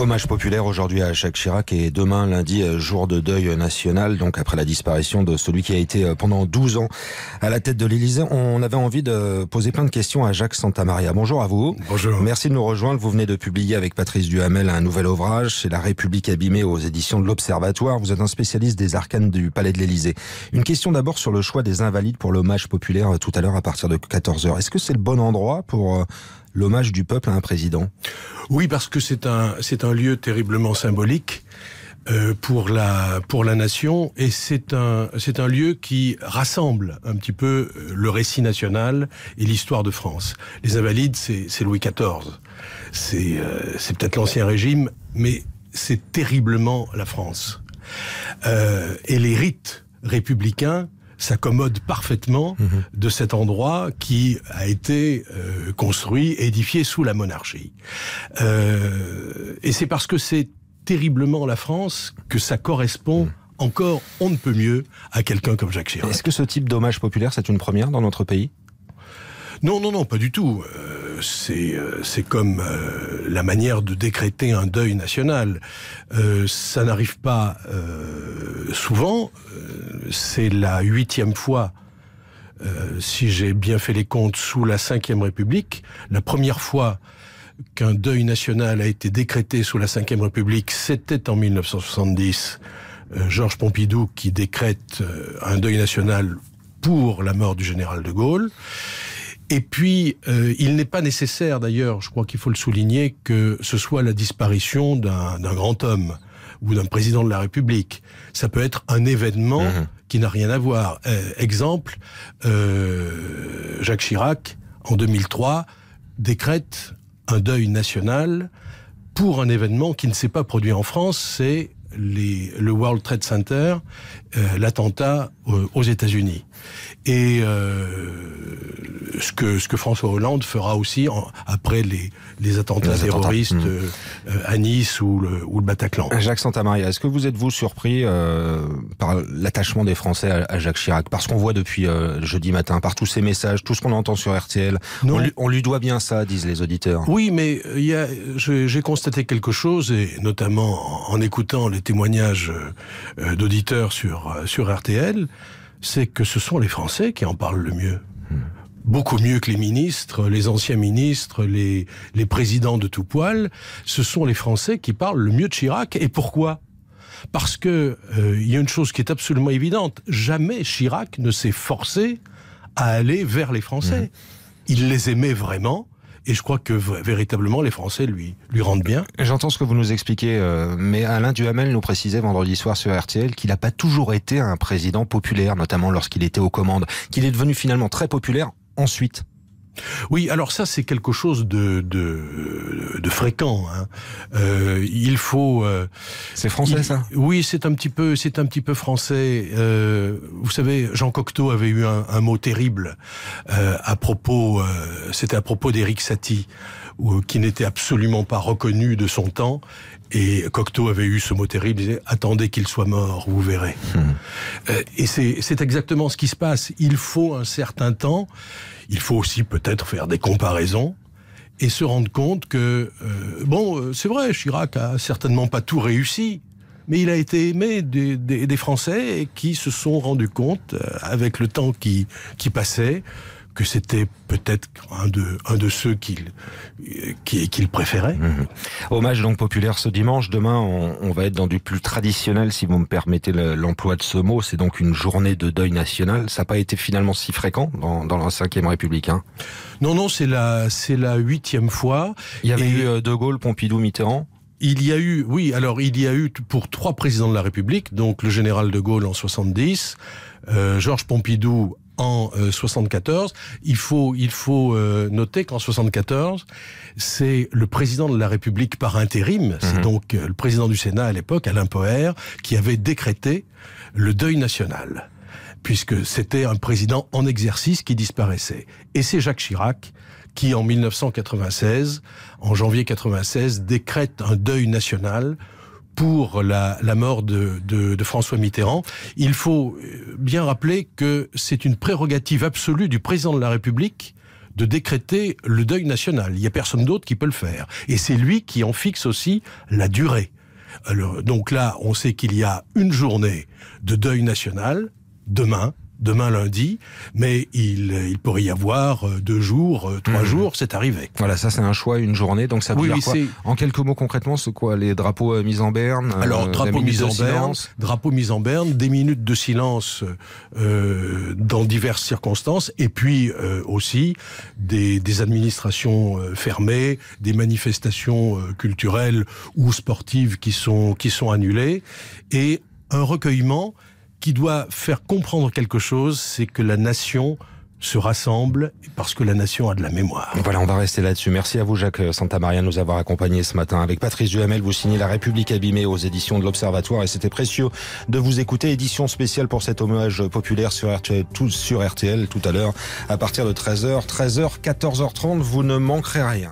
Hommage populaire aujourd'hui à Jacques Chirac et demain lundi jour de deuil national donc après la disparition de celui qui a été euh, pendant 12 ans à la tête de l'Élysée. On avait envie de poser plein de questions à Jacques Santamaria. Bonjour à vous. Bonjour. Merci de nous rejoindre. Vous venez de publier avec Patrice Duhamel un nouvel ouvrage, c'est La République abîmée aux éditions de l'Observatoire. Vous êtes un spécialiste des arcanes du Palais de l'Élysée. Une question d'abord sur le choix des invalides pour l'hommage populaire euh, tout à l'heure à partir de 14h. Est-ce que c'est le bon endroit pour euh, l'hommage du peuple à un président Oui, parce que c'est un, c'est un lieu terriblement symbolique. Euh, pour la pour la nation et c'est un c'est un lieu qui rassemble un petit peu euh, le récit national et l'histoire de France. Les Invalides, c'est Louis XIV, c'est euh, c'est peut-être l'ancien régime, mais c'est terriblement la France. Euh, et les rites républicains s'accommode parfaitement mmh. de cet endroit qui a été euh, construit, édifié sous la monarchie. Euh, et c'est parce que c'est terriblement la France que ça correspond mmh. encore, on ne peut mieux, à quelqu'un comme Jacques Chirac. Est-ce que ce type d'hommage populaire, c'est une première dans notre pays? Non, non, non, pas du tout. Euh, c'est euh, c'est comme euh, la manière de décréter un deuil national. Ça n'arrive pas souvent. Euh, c'est la huitième fois. si j'ai bien fait les comptes, sous la Ve République, la première fois qu'un deuil national a été décrété sous la Ve République, c'était en 1970. Georges Pompidou qui décrète un deuil national pour la mort du général de Gaulle. Et puis, euh, il n'est pas nécessaire, d'ailleurs, je crois qu'il faut le souligner, que ce soit la disparition d'un grand homme ou d'un président de la République. Ça peut être un événement mmh. qui n'a rien à voir. Euh, exemple, euh, Jacques Chirac, en 2003, décrète un deuil national pour un événement qui ne s'est pas produit en France, c'est les, le World Trade Center, euh, l'attentat euh, aux États-Unis. Et euh, ce que ce que François Hollande fera aussi en, après les les attentats les terroristes attentats. Mmh. Euh, à Nice ou le ou le Bataclan. Jacques Santamaria, est-ce que vous êtes vous surpris par l'attachement des Français à, à Jacques Chirac? Parce qu'on voit depuis jeudi matin par tous ces messages, tout ce qu'on entend sur RTL, on lui, on lui, doit bien ça, disent les auditeurs. Oui, mais j'ai constaté quelque chose et notamment en, en écoutant les témoignages euh, d'auditeurs sur sur RTL, c'est que ce sont les Français qui en parlent le mieux. Hmm beaucoup mieux que les ministres, les anciens ministres, les, les présidents de tout poil. Ce sont les Français qui parlent le mieux de Chirac. Et pourquoi? Parce que euh, il y a une chose qui est absolument évidente. Jamais Chirac ne s'est forcé à aller vers les Français. Mmh. Il les aimait vraiment. Et je crois que véritablement les Français lui lui rendent bien. J'entends ce que vous nous expliquez, euh, mais Alain Duhamel nous précisait vendredi soir sur RTL qu'il n'a pas toujours été un président populaire, notamment lorsqu'il était aux commandes, qu'il est devenu finalement très populaire ensuite oui, alors ça c'est quelque chose de de, de fréquent. Hein. Euh, il faut. Euh, c'est français il, ça? Oui, c'est un petit peu, c'est un petit peu français. Euh, vous savez, Jean Cocteau avait eu un, un mot terrible euh, à propos. Euh, c'était à propos d'Éric Satie, qui n'était absolument pas reconnu de son temps. Et Cocteau avait eu ce mot terrible, il disait attendez qu'il soit mort, vous verrez. Mmh. et c'est exactement ce qui se passe. Il faut un certain temps. Il faut aussi peut-être faire des comparaisons et se rendre compte que, euh, bon, euh, c'est vrai, Chirac a certainement pas tout réussi, mais il a été aimé des, des, des Français qui se sont rendus compte, euh, avec le temps qui, qui passait, que c'était peut-être un de, un de ceux qu'il qu qu préférait. Mmh. Hommage donc populaire ce dimanche. Demain, on, on, va être dans du plus traditionnel, si vous me permettez l'emploi de ce mot. C'est donc une journée de deuil national. Ça n'a pas été finalement si fréquent dans, dans la Ve République. Hein. Non, non, c'est la, la huitième fois. Il y avait Et... eu euh, De Gaulle, Pompidou, Mitterrand? Il y a eu, oui, alors il y a eu pour trois présidents de la République, donc le général de Gaulle en 70, euh, Georges Pompidou en euh, 74. Il faut, il faut euh, noter qu'en 74, c'est le président de la République par intérim, c'est mmh. donc euh, le président du Sénat à l'époque, Alain Poher, qui avait décrété le deuil national puisque c'était un président en exercice qui disparaissait. Et c'est Jacques Chirac qui, en 1996, en janvier 96, décrète un deuil national pour la, mort de, François Mitterrand. Il faut bien rappeler que c'est une prérogative absolue du président de la République de décréter le deuil national. Il n'y a personne d'autre qui peut le faire. Et c'est lui qui en fixe aussi la durée. Donc là, on sait qu'il y a une journée de deuil national, demain, demain lundi, mais il, il pourrait y avoir euh, deux jours, euh, trois mmh. jours, c'est arrivé. Voilà, ça c'est un choix, une journée, donc ça veut dire quoi En quelques mots concrètement, c'est quoi Les drapeaux euh, mis en berne Alors, drapeaux mis en berne, drapeaux mis en berne, des minutes de silence euh, dans diverses circonstances, et puis euh, aussi des, des administrations fermées, des manifestations culturelles ou sportives qui sont, qui sont annulées, et un recueillement qui doit faire comprendre quelque chose, c'est que la nation se rassemble parce que la nation a de la mémoire. Voilà, on va rester là-dessus. Merci à vous, Jacques Santamaria, de nous avoir accompagnés ce matin. Avec Patrice Duhamel, vous signez La République abîmée aux éditions de l'Observatoire et c'était précieux de vous écouter. Édition spéciale pour cet hommage populaire sur RTL, tout, sur RTL tout à l'heure à partir de 13h, 13h, 14h30. Vous ne manquerez rien.